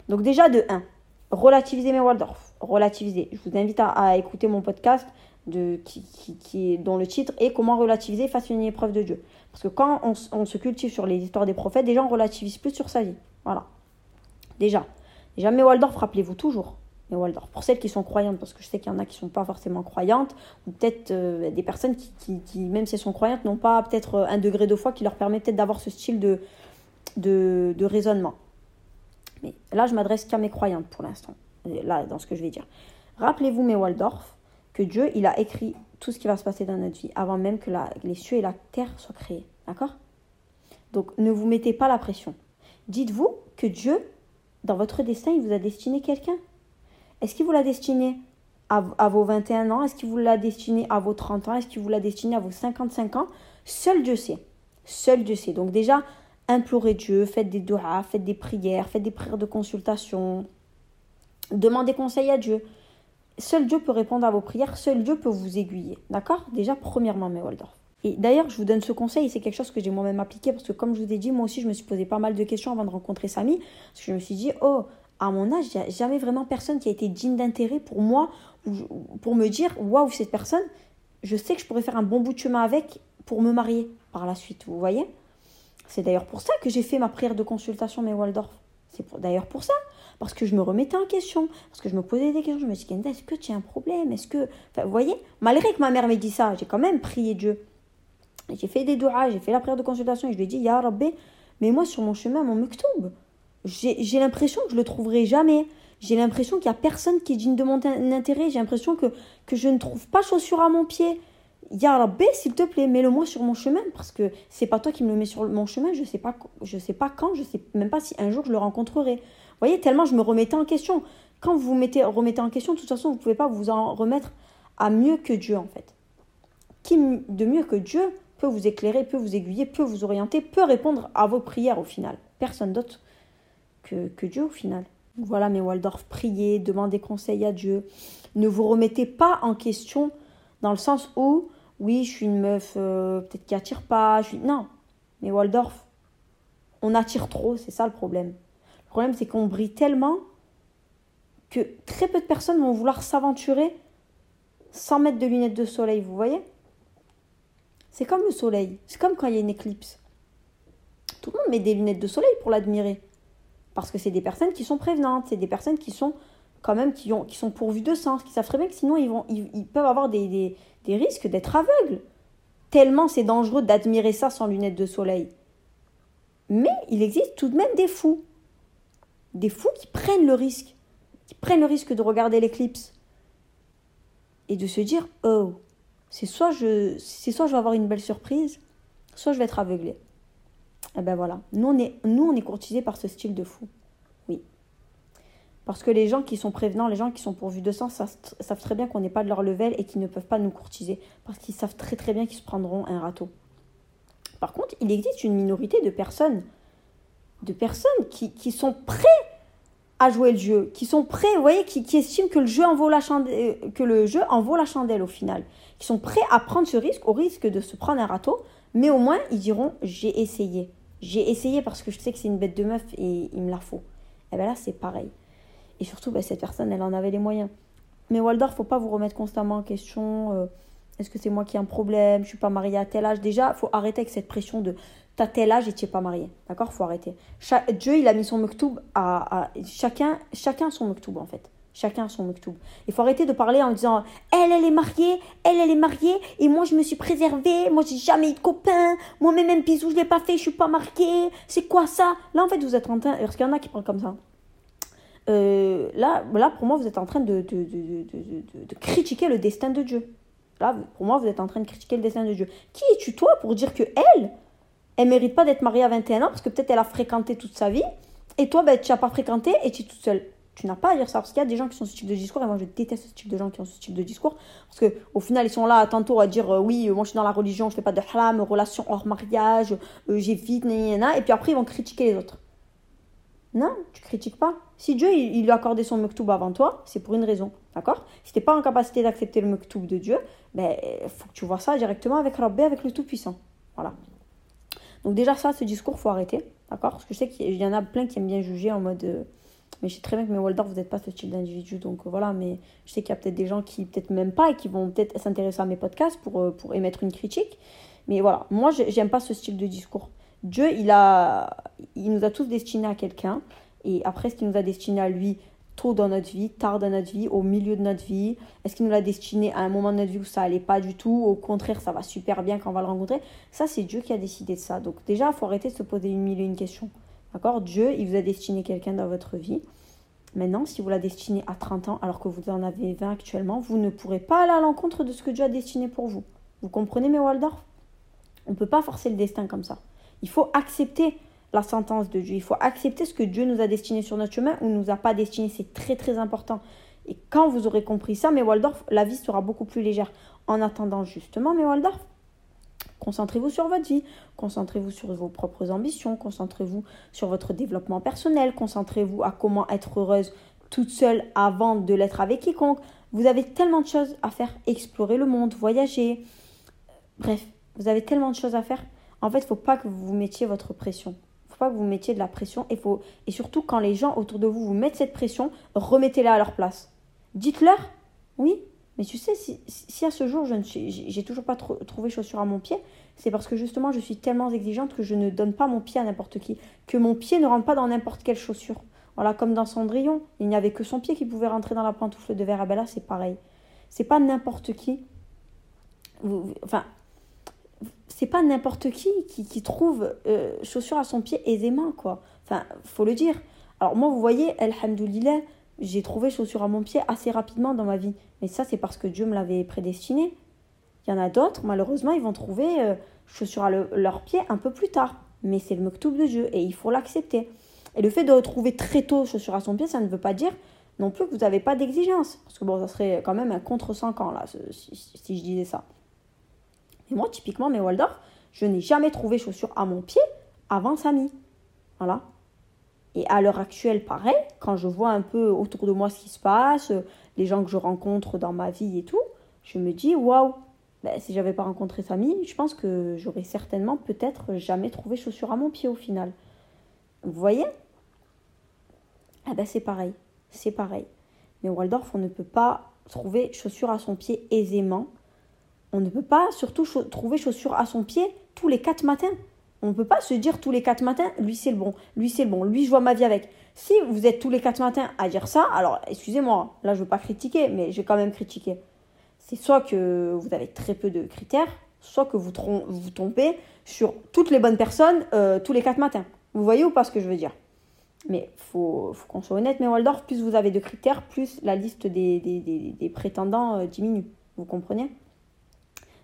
Donc déjà de 1, relativiser mes Waldorf. Relativiser. Je vous invite à écouter mon podcast de, qui, qui, est, dont le titre est Comment relativiser face à une épreuve de Dieu. Parce que quand on, se cultive sur les histoires des prophètes, déjà on relativise plus sur sa vie. Voilà. Déjà. Déjà, mais Waldorf, rappelez-vous toujours. Mais Waldorf. Pour celles qui sont croyantes, parce que je sais qu'il y en a qui ne sont pas forcément croyantes, ou peut-être euh, des personnes qui, qui, même si elles sont croyantes, n'ont pas peut-être un degré de foi qui leur permet peut-être d'avoir ce style de, de, de raisonnement. Mais là, je m'adresse qu'à mes croyantes pour l'instant, là, dans ce que je vais dire. Rappelez-vous, mes Waldorf, que Dieu, il a écrit tout ce qui va se passer dans notre vie avant même que les cieux et la terre soient créés. D'accord? Donc, ne vous mettez pas la pression. Dites-vous que Dieu, dans votre destin, il vous a destiné quelqu'un. Est-ce qu'il vous l'a destiné à, à, vos 21 ans? Est-ce qu'il vous l'a destiné à vos 30 ans? Est-ce qu'il vous l'a destiné à vos 55 ans? Seul Dieu sait. Seul Dieu sait. Donc déjà, implorez Dieu, faites des doigts, faites des prières, faites des prières de consultation, demandez conseil à Dieu. Seul Dieu peut répondre à vos prières, seul Dieu peut vous aiguiller. D'accord? Déjà, premièrement, mes Waldorf. Et d'ailleurs, je vous donne ce conseil, c'est quelque chose que j'ai moi-même appliqué, parce que comme je vous ai dit, moi aussi, je me suis posé pas mal de questions avant de rencontrer Samy, parce que je me suis dit, oh, à mon âge, il n'y a jamais vraiment personne qui a été digne d'intérêt pour moi, pour me dire, waouh, cette personne, je sais que je pourrais faire un bon bout de chemin avec pour me marier par la suite, vous voyez? C'est d'ailleurs pour ça que j'ai fait ma prière de consultation, mes Waldorf. C'est d'ailleurs pour ça parce que je me remettais en question, parce que je me posais des questions. Je me suis dit, est-ce que tu as un problème? Est-ce que. Vous voyez, malgré que ma mère m'ait dit ça, j'ai quand même prié Dieu. J'ai fait des doigts, j'ai fait la prière de consultation et je lui ai dit, Ya Rabbi, mais moi sur mon chemin, mon mektoub, j'ai l'impression que je le trouverai jamais. J'ai l'impression qu'il n'y a personne qui est digne de mon intérêt. J'ai l'impression que, que je ne trouve pas chaussure à mon pied. Ya Rabbi, s'il te plaît, mets-le-moi sur mon chemin parce que c'est pas toi qui me le mets sur mon chemin. Je sais sais pas quand, je sais même pas si un jour je le rencontrerai voyez, tellement je me remettais en question. Quand vous vous mettez, remettez en question, de toute façon, vous ne pouvez pas vous en remettre à mieux que Dieu, en fait. Qui de mieux que Dieu peut vous éclairer, peut vous aiguiller, peut vous orienter, peut répondre à vos prières au final. Personne d'autre que, Dieu au final. Voilà mes Waldorf, priez, demandez conseil à Dieu. Ne vous remettez pas en question dans le sens où, oui, je suis une meuf euh, peut-être qui attire pas. Je. Non, mais Waldorf, on attire trop, c'est ça le problème. Le problème, c'est qu'on brille tellement que très peu de personnes vont vouloir s'aventurer sans mettre de lunettes de soleil, vous voyez? C'est comme le soleil, c'est comme quand il y a une éclipse. Tout le monde met des lunettes de soleil pour l'admirer. Parce que c'est des personnes qui sont prévenantes, c'est des personnes qui sont quand même qui, ont, qui sont pourvues de sens, qui savent très bien que sinon ils, peuvent avoir des risques d'être aveugles. Tellement c'est dangereux d'admirer ça sans lunettes de soleil. Mais il existe tout de même des fous des fous qui prennent le risque, qui prennent le risque de regarder l'éclipse et de se dire oh c'est soit je c'est soit je vais avoir une belle surprise, soit je vais être aveuglé. Et eh ben voilà, nous on est nous on est courtisés par ce style de fou. Oui. Parce que les gens qui sont prévenants, les gens qui sont pourvus de sens, savent très bien qu'on n'est pas de leur level et qu'ils ne peuvent pas nous courtiser. Parce qu'ils savent très très bien qu'ils se prendront un râteau. Par contre, il existe une minorité de personnes de personnes qui, qui, sont prêts à jouer le jeu, qui sont prêts, vous voyez, qui, qui estiment que le, jeu en vaut la chandelle, euh, que le jeu en vaut la chandelle au final, qui sont prêts à prendre ce risque, au risque de se prendre un râteau, mais au moins ils diront j'ai essayé. J'ai essayé parce que je sais que c'est une bête de meuf et il me la faut. Et bien là c'est pareil. Et surtout, ben, cette personne, elle en avait les moyens. Mais Waldorf, faut pas vous remettre constamment en question. Euh, est-ce que c'est moi qui ai un problème? Je suis pas mariée à tel âge. Déjà, faut arrêter avec cette pression de t'as tel âge et tu n'es pas marié. D'accord? Faut arrêter. Dieu, il a mis son mektoub à, chacun, chacun son mektoub en fait. Chacun son mektoub. Il faut arrêter de parler en disant elle, elle est mariée, elle, elle est mariée, et moi je me suis préservée, moi j'ai jamais eu de copain, moi même un bisou je l'ai pas fait, je suis pas mariée, c'est quoi ça? Là en fait vous êtes en train, parce qu'il y en a qui parlent comme ça. Euh, là, là pour moi vous êtes en train de, de, de, de critiquer le destin de Dieu. Pour moi vous êtes en train de critiquer le destin de Dieu. Qui es-tu toi pour dire que elle, elle mérite pas d'être mariée à 21 ans parce que peut-être elle a fréquenté toute sa vie. Et toi, ben, tu n'as pas fréquenté et tu es toute seule. Tu n'as pas à dire ça parce qu'il y a des gens qui sont ce type de discours et moi je déteste ce type de gens qui ont ce type de discours parce que au final ils sont là tantôt à dire euh, oui moi je suis dans la religion je fais pas de haram relation hors mariage euh, j'évite et puis après ils vont critiquer les autres non tu critiques pas si Dieu il, lui a accordé son mektoub avant toi c'est pour une raison d'accord? Si t'es pas en capacité d'accepter le mektoub de Dieu ben faut que tu vois ça directement avec Rabbi avec le tout puissant voilà. Donc déjà ça, ce discours, faut arrêter, d'accord? Parce que je sais qu'il y en a plein qui aiment bien juger en mode... Euh, mais je sais très bien que mes Waldorf, vous n'êtes pas ce type d'individu, donc euh, voilà, mais je sais qu'il y a peut-être des gens qui peut-être même pas et qui vont peut-être s'intéresser à mes podcasts pour, euh, pour émettre une critique. Mais voilà, moi, j'aime pas ce style de discours. Dieu, il, a, il nous a tous destinés à quelqu'un, et après, ce qu'il nous a destiné à lui, tôt dans notre vie, tard dans notre vie, au milieu de notre vie Est-ce qu'il nous l'a destiné à un moment de notre vie où ça allait pas du tout Au contraire, ça va super bien quand on va le rencontrer? Ça, c'est Dieu qui a décidé de ça. Donc déjà, il faut arrêter de se poser une mille et une questions. D'accord? Dieu, il vous a destiné quelqu'un dans votre vie. Maintenant, si vous la destinez à 30 ans alors que vous en avez 20 actuellement, vous ne pourrez pas aller à l'encontre de ce que Dieu a destiné pour vous. Vous comprenez mes Waldorf? On ne peut pas forcer le destin comme ça. Il faut accepter la sentence de Dieu. Il faut accepter ce que Dieu nous a destiné sur notre chemin ou nous a pas destiné. C'est très très important. Et quand vous aurez compris ça, mes Waldorf, la vie sera beaucoup plus légère. En attendant justement, mes Waldorf, Concentrez-vous sur votre vie, concentrez-vous sur vos propres ambitions, concentrez-vous sur votre développement personnel, concentrez-vous à comment être heureuse toute seule avant de l'être avec quiconque. Vous avez tellement de choses à faire, explorer le monde, voyager. Bref, vous avez tellement de choses à faire. En fait, il ne faut pas que vous vous mettiez votre pression. Ne vous mettiez de la pression. Et, surtout, quand les gens autour de vous vous mettent cette pression, remettez-la à leur place. Dites-leur, oui, mais tu sais, si, à ce jour, je j'ai toujours pas trouvé chaussure à mon pied, c'est parce que justement, je suis tellement exigeante que je ne donne pas mon pied à n'importe qui. Que mon pied ne rentre pas dans n'importe quelle chaussure. Voilà, comme dans Cendrillon, il n'y avait que son pied qui pouvait rentrer dans la pantoufle de verre. Ben là, c'est pareil. C'est pas n'importe qui. enfin, c'est pas n'importe qui, qui, trouve euh, chaussure à son pied aisément, quoi. Enfin, faut le dire. Alors moi, vous voyez, alhamdoulilah, j'ai trouvé chaussure à mon pied assez rapidement dans ma vie. Mais ça, c'est parce que Dieu me l'avait prédestiné. Il y en a d'autres, malheureusement, ils vont trouver euh, chaussures à leur pied un peu plus tard. Mais c'est le mektoub de Dieu et il faut l'accepter. Et le fait de retrouver très tôt chaussures à son pied, ça ne veut pas dire non plus que vous n'avez pas d'exigence. Parce que bon, ça serait quand même un contre 5 ans, là, si, je disais ça. Moi, typiquement, mes Waldorf, je n'ai jamais trouvé chaussures à mon pied avant Samy. Voilà. Et à l'heure actuelle, pareil, quand je vois un peu autour de moi ce qui se passe, les gens que je rencontre dans ma vie et tout, je me dis waouh, ben, si j'avais pas rencontré Samy, je pense que j'aurais certainement peut-être jamais trouvé chaussures à mon pied au final. Vous voyez? Ah ben c'est pareil, c'est pareil. Mais Waldorf, on ne peut pas trouver chaussures à son pied aisément. On ne peut pas surtout trouver chaussures à son pied tous les quatre matins. On ne peut pas se dire tous les quatre matins, lui c'est le bon, lui c'est le bon, lui je vois ma vie avec. Si vous êtes tous les quatre matins à dire ça, alors excusez-moi, là je ne veux pas critiquer, mais je vais quand même critiquer. C'est soit que vous avez très peu de critères, soit que vous, vous tombez sur toutes les bonnes personnes euh, tous les quatre matins. Vous voyez ou pas ce que je veux dire? Mais il faut, qu'on soit honnête, mais Waldorf, plus vous avez de critères, plus la liste des, prétendants euh, diminue. Vous comprenez?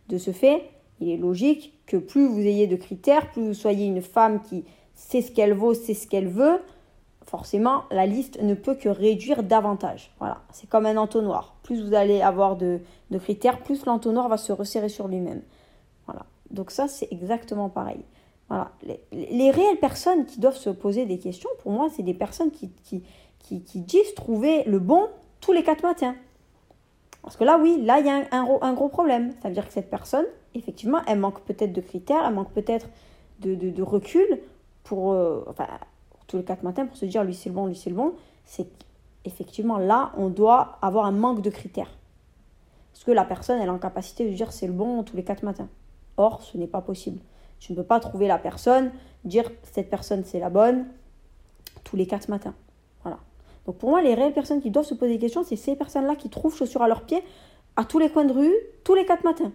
De ce fait, il est logique que plus vous ayez de critères, plus vous soyez une femme qui sait ce qu'elle vaut, sait ce qu'elle veut, forcément, la liste ne peut que réduire davantage. Voilà, c'est comme un entonnoir. Plus vous allez avoir de, critères, plus l'entonnoir va se resserrer sur lui-même. Voilà, donc ça, c'est exactement pareil. Voilà, les, réelles personnes qui doivent se poser des questions, pour moi, c'est des personnes qui, qui, disent trouver le bon tous les quatre matins. Parce que là, oui, là, il y a un, gros problème. Ça veut dire que cette personne, effectivement, elle manque peut-être de critères, elle manque peut-être de, de, recul pour, euh, enfin, tous les quatre matins pour se dire lui c'est le bon, lui c'est le bon. C'est effectivement là, on doit avoir un manque de critères. Parce que la personne, elle est en capacité de dire c'est le bon tous les quatre matins. Or, ce n'est pas possible. Tu ne peux pas trouver la personne, dire cette personne c'est la bonne tous les quatre matins. Donc pour moi, les réelles personnes qui doivent se poser des questions, c'est ces personnes-là qui trouvent chaussures à leurs pieds à tous les coins de rue, tous les quatre matins.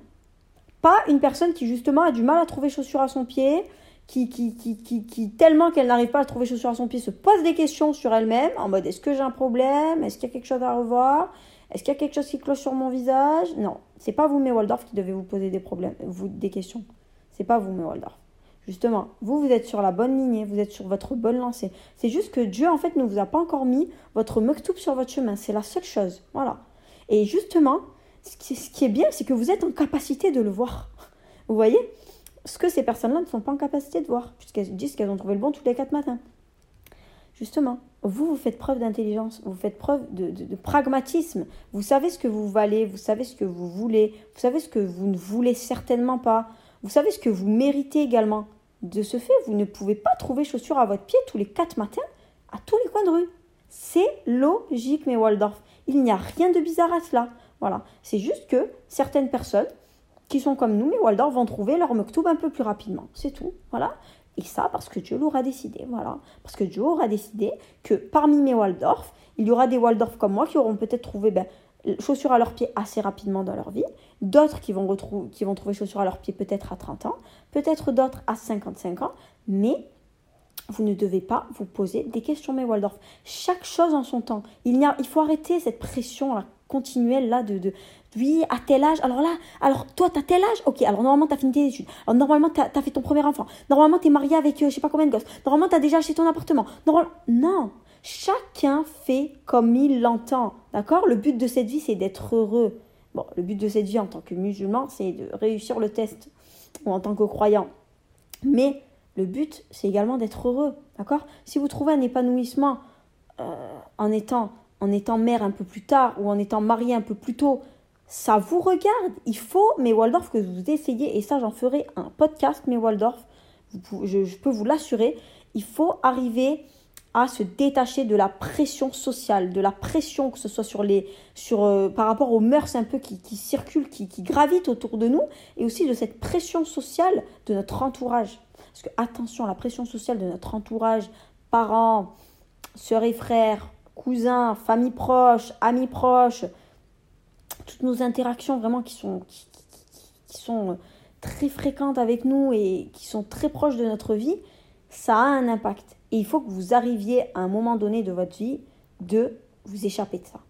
Pas une personne qui justement a du mal à trouver chaussures à son pied, qui, qui, qui, qui, tellement qu'elle n'arrive pas à trouver chaussures à son pied, se pose des questions sur elle-même, en mode est-ce que j'ai un problème? Est-ce qu'il y a quelque chose à revoir? Est-ce qu'il y a quelque chose qui cloche sur mon visage? Non, c'est pas vous, mes Waldorf, qui devez vous poser des problèmes, vous, des questions. C'est pas vous, mes Waldorf. Justement, vous, vous êtes sur la bonne lignée, vous êtes sur votre bonne lancée. C'est juste que Dieu, en fait, ne vous a pas encore mis votre mektoub sur votre chemin. C'est la seule chose. Voilà. Et justement, ce qui est bien, c'est que vous êtes en capacité de le voir. Vous voyez ce que ces personnes-là ne sont pas en capacité de voir, puisqu'elles disent qu'elles ont trouvé le bon tous les quatre matins. Justement, vous, vous faites preuve d'intelligence, vous faites preuve de, pragmatisme, vous savez ce que vous valez, vous savez ce que vous voulez, vous savez ce que vous ne voulez certainement pas, vous savez ce que vous méritez également. De ce fait, vous ne pouvez pas trouver chaussures à votre pied tous les quatre matins à tous les coins de rue. C'est logique, mes Waldorf. Il n'y a rien de bizarre à cela. Voilà. C'est juste que certaines personnes qui sont comme nous, mais Waldorf vont trouver leur mektoub un peu plus rapidement. C'est tout. Voilà. Et ça parce que Dieu l'aura décidé. Voilà. Parce que Dieu aura décidé que parmi mes Waldorf, il y aura des Waldorf comme moi qui auront peut-être trouvé ben, chaussures à leurs pieds assez rapidement dans leur vie, d'autres qui vont, qui vont trouver chaussures à leurs pieds peut-être à 30 ans, peut-être d'autres à 55 ans, mais vous ne devez pas vous poser des questions, mais Waldorf. Chaque chose en son temps. Il, y a, il faut arrêter cette pression continuelle là de, de oui, à tel âge. Alors là, alors toi, tu as tel âge? Ok, alors normalement, tu as fini tes études. Alors normalement, tu as, fait ton premier enfant. Normalement, tu es marié avec euh, je sais pas combien de gosses. Normalement, tu as déjà acheté ton appartement. Non, chacun fait comme il l'entend. D'accord? Le but de cette vie, c'est d'être heureux. Bon, le but de cette vie en tant que musulman, c'est de réussir le test. Ou en tant que croyant. Mais le but, c'est également d'être heureux. D'accord? Si vous trouvez un épanouissement euh, en, étant, en étant mère un peu plus tard ou en étant marié un peu plus tôt, ça vous regarde. Il faut, mais Waldorf, que vous essayez, et ça j'en ferai un podcast, mais Waldorf, je, peux vous l'assurer, il faut arriver à se détacher de la pression sociale, de la pression que ce soit sur les, sur, euh, par rapport aux mœurs un peu qui, circulent, qui, qui gravitent autour de nous, et aussi de cette pression sociale de notre entourage. Parce que attention, la pression sociale de notre entourage, parents, sœurs et frères, cousins, famille proche, amis proches, toutes nos interactions vraiment qui sont, qui, sont euh, très fréquentes avec nous et qui sont très proches de notre vie, ça a un impact. Et il faut que vous arriviez à un moment donné de votre vie de vous échapper de ça.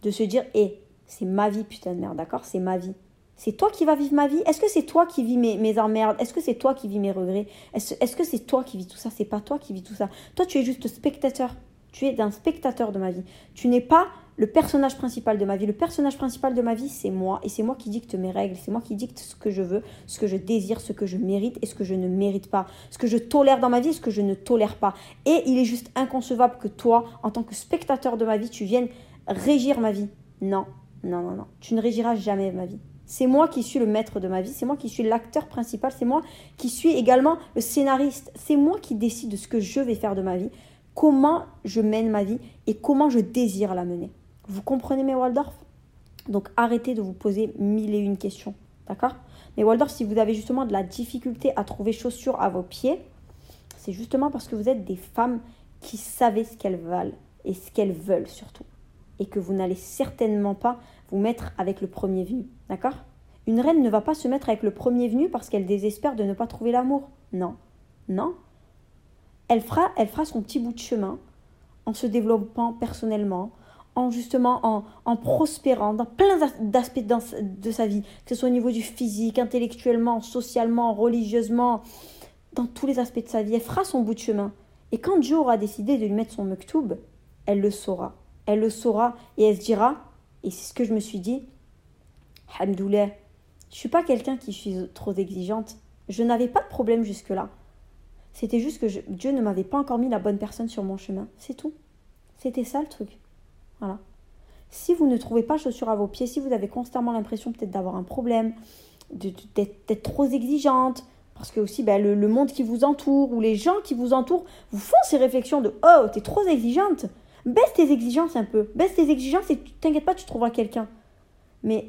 De se dire, hé, c'est ma vie, putain de merde, d'accord C'est ma vie. C'est toi qui vas vivre ma vie? Est-ce que c'est toi qui vis mes, mes emmerdes? Est-ce que c'est toi qui vis mes regrets? Est-ce que c'est toi qui vis tout ça? C'est pas toi qui vis tout ça. Toi, tu es juste spectateur. Tu es un spectateur de ma vie. Tu n'es pas le personnage principal de ma vie. Le personnage principal de ma vie, c'est moi. Et c'est moi qui dicte mes règles. C'est moi qui dicte ce que je veux, ce que je désire, ce que je mérite et ce que je ne mérite pas. Ce que je tolère dans ma vie et ce que je ne tolère pas. Et il est juste inconcevable que toi, en tant que spectateur de ma vie, tu viennes régir ma vie. Non, non, non, non. Tu ne régiras jamais ma vie. C'est moi qui suis le maître de ma vie, c'est moi qui suis l'acteur principal, c'est moi qui suis également le scénariste, c'est moi qui décide de ce que je vais faire de ma vie, comment je mène ma vie et comment je désire la mener. Vous comprenez mes Waldorf? Donc arrêtez de vous poser mille et une questions, d'accord? Mais Waldorf, si vous avez justement de la difficulté à trouver chaussures à vos pieds, c'est justement parce que vous êtes des femmes qui savent ce qu'elles valent et ce qu'elles veulent surtout. Et que vous n'allez certainement pas vous mettre avec le premier venu. D'accord? Une reine ne va pas se mettre avec le premier venu parce qu'elle désespère de ne pas trouver l'amour. Non. Non. Elle fera, elle fera son petit bout de chemin en se développant personnellement, en justement en, en prospérant dans plein d'aspects de sa vie, que ce soit au niveau du physique, intellectuellement, socialement, religieusement, dans tous les aspects de sa vie. Elle fera son bout de chemin. Et quand Dieu aura décidé de lui mettre son mektoub, elle le saura. Elle le saura et elle se dira et c'est ce que je me suis dit. Hamdoulah, je suis pas quelqu'un qui suis trop exigeante. Je n'avais pas de problème jusque-là. C'était juste que Dieu ne m'avait pas encore mis la bonne personne sur mon chemin. C'est tout. C'était ça le truc. Voilà. Si vous ne trouvez pas chaussures à vos pieds, si vous avez constamment l'impression peut-être d'avoir un problème, d'être trop exigeante, parce que aussi ben, le, monde qui vous entoure ou les gens qui vous entourent vous font ces réflexions de Oh, t'es trop exigeante baisse tes exigences un peu. Baisse tes exigences et t'inquiète pas, tu trouveras quelqu'un. Mais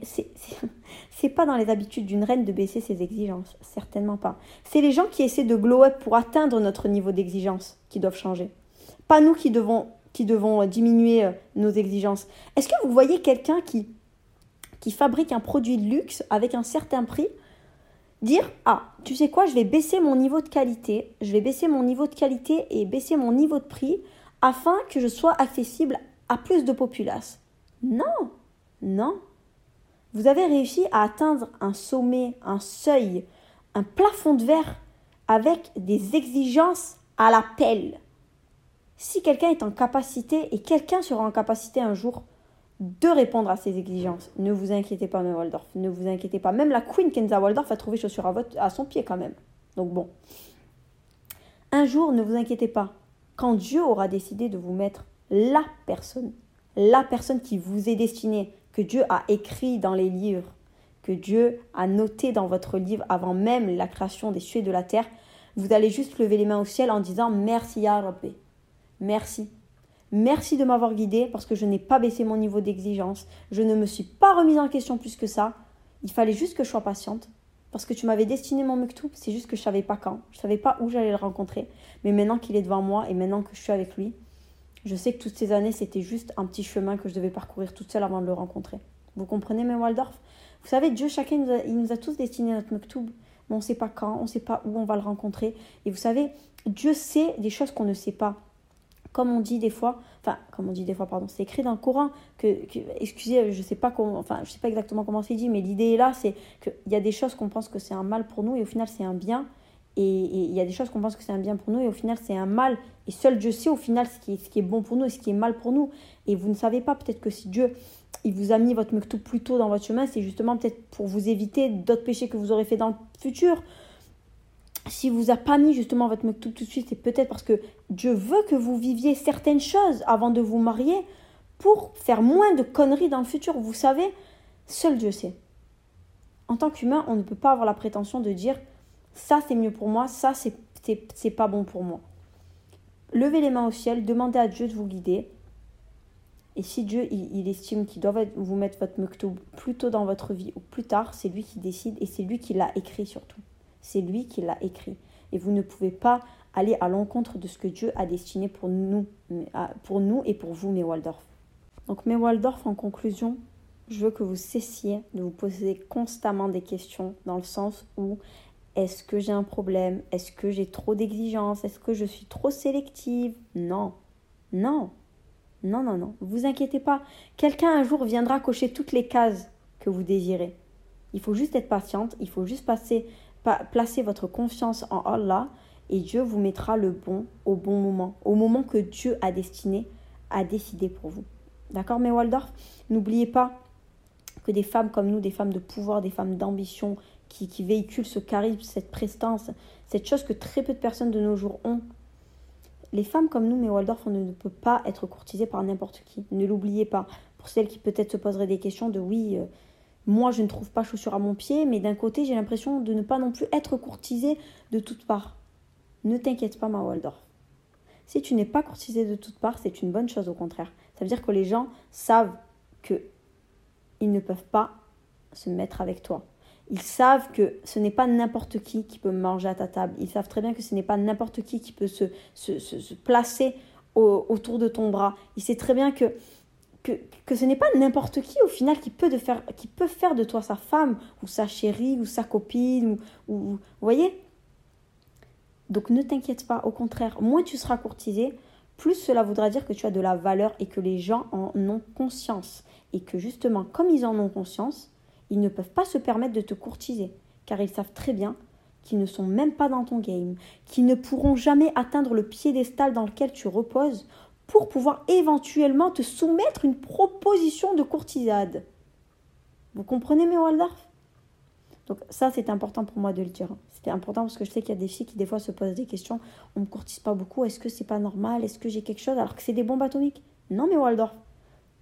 c'est pas dans les habitudes d'une reine de baisser ses exigences. Certainement pas. C'est les gens qui essaient de glow up pour atteindre notre niveau d'exigence qui doivent changer. Pas nous qui devons, qui devons diminuer euh, nos exigences. Est-ce que vous voyez quelqu'un qui, qui fabrique un produit de luxe avec un certain prix dire ah tu sais quoi je vais baisser mon niveau de qualité je vais baisser mon niveau de qualité et baisser mon niveau de prix afin que je sois accessible à plus de populace? Non, non. Vous avez réussi à atteindre un sommet, un seuil, un plafond de verre avec des exigences à la pelle. Si quelqu'un est en capacité, et quelqu'un sera en capacité un jour de répondre à ces exigences, ne vous inquiétez pas, M. Waldorf, ne vous inquiétez pas. Même la Queen Kenza Waldorf a trouvé chaussure à, à son pied quand même. Donc bon. Un jour, ne vous inquiétez pas, quand Dieu aura décidé de vous mettre la personne, la personne qui vous est destinée, que Dieu a écrit dans les livres, que Dieu a noté dans votre livre avant même la création des cieux de la terre, vous allez juste lever les mains au ciel en disant merci Rabbi. Merci. Merci de m'avoir guidé parce que je n'ai pas baissé mon niveau d'exigence. Je ne me suis pas remise en question plus que ça. Il fallait juste que je sois patiente parce que tu m'avais destiné mon mektoub, c'est juste que je savais pas quand, je savais pas où j'allais le rencontrer. Mais maintenant qu'il est devant moi et maintenant que je suis avec lui, je sais que toutes ces années, c'était juste un petit chemin que je devais parcourir toute seule avant de le rencontrer. Vous comprenez, mes Waldorf? Vous savez, Dieu, chacun, il nous a tous destiné notre mektoub. mais on ne sait pas quand, on ne sait pas où on va le rencontrer. Et vous savez, Dieu sait des choses qu'on ne sait pas. Comme on dit des fois, enfin, comme on dit des fois, pardon, c'est écrit dans le Coran que, excusez, je sais pas comment, enfin, je sais pas exactement comment c'est dit, mais l'idée est là, c'est qu'il y a des choses qu'on pense que c'est un mal pour nous et au final c'est un bien. Et il y a des choses qu'on pense que c'est un bien pour nous et au final c'est un mal. Et seul Dieu sait au final ce qui, est, bon pour nous et ce qui est mal pour nous. Et vous ne savez pas, peut-être que si Dieu il vous a mis votre mektoub plus tôt dans votre chemin, c'est justement peut-être pour vous éviter d'autres péchés que vous aurez fait dans le futur. Si vous a pas mis justement votre mektoub tout de suite, c'est peut-être parce que Dieu veut que vous viviez certaines choses avant de vous marier pour faire moins de conneries dans le futur. Vous savez, seul Dieu sait. En tant qu'humain, on ne peut pas avoir la prétention de dire ça c'est mieux pour moi, ça c'est pas bon pour moi. Levez les mains au ciel, demandez à Dieu de vous guider. Et si Dieu il, estime qu'il doit vous mettre votre muktoub plus tôt dans votre vie ou plus tard, c'est lui qui décide et c'est lui qui l'a écrit surtout. C'est lui qui l'a écrit. Et vous ne pouvez pas aller à l'encontre de ce que Dieu a destiné pour nous, pour nous et pour vous, mes Waldorf. Donc, mes Waldorf, en conclusion, je veux que vous cessiez de vous poser constamment des questions dans le sens où est-ce que j'ai un problème? Est-ce que j'ai trop d'exigences? Est-ce que je suis trop sélective? Non. Non. Non, non, non. Vous inquiétez pas. Quelqu'un un jour viendra cocher toutes les cases que vous désirez. Il faut juste être patiente. Il faut juste passer, placer votre confiance en Allah et Dieu vous mettra le bon au bon moment, au moment que Dieu a destiné, a décidé pour vous. D'accord, mais Waldorf N'oubliez pas que des femmes comme nous, des femmes de pouvoir, des femmes d'ambition, qui, qui véhicule ce charisme, cette prestance, cette chose que très peu de personnes de nos jours ont. Les femmes comme nous, mais Waldorf, on ne peut pas être courtisées par n'importe qui. Ne l'oubliez pas. Pour celles qui peut-être se poseraient des questions de oui, euh, moi je ne trouve pas chaussures à mon pied, mais d'un côté j'ai l'impression de ne pas non plus être courtisée de toutes parts. Ne t'inquiète pas, ma Waldorf. Si tu n'es pas courtisée de toutes parts, c'est une bonne chose au contraire. Ça veut dire que les gens savent que ils ne peuvent pas se mettre avec toi. Ils savent que ce n'est pas n'importe qui qui peut manger à ta table. Ils savent très bien que ce n'est pas n'importe qui qui peut se, se, placer autour de ton bras. Ils savent très bien que, que, ce n'est pas n'importe qui au final qui peut, de faire, qui peut faire de toi sa femme ou sa chérie ou sa copine. Ou, ou vous voyez? Donc ne t'inquiète pas, au contraire, moins tu seras courtisé, plus cela voudra dire que tu as de la valeur et que les gens en ont conscience. Et que justement, comme ils en ont conscience, ils ne peuvent pas se permettre de te courtiser, car ils savent très bien qu'ils ne sont même pas dans ton game, qu'ils ne pourront jamais atteindre le piédestal dans lequel tu reposes pour pouvoir éventuellement te soumettre une proposition de courtisade. Vous comprenez mes Waldorf? Donc ça c'est important pour moi de le dire. C'était important parce que je sais qu'il y a des filles qui des fois se posent des questions. On me courtise pas beaucoup. Est-ce que c'est pas normal? Est-ce que j'ai quelque chose? Alors que c'est des bombes atomiques? Non mes Waldorf.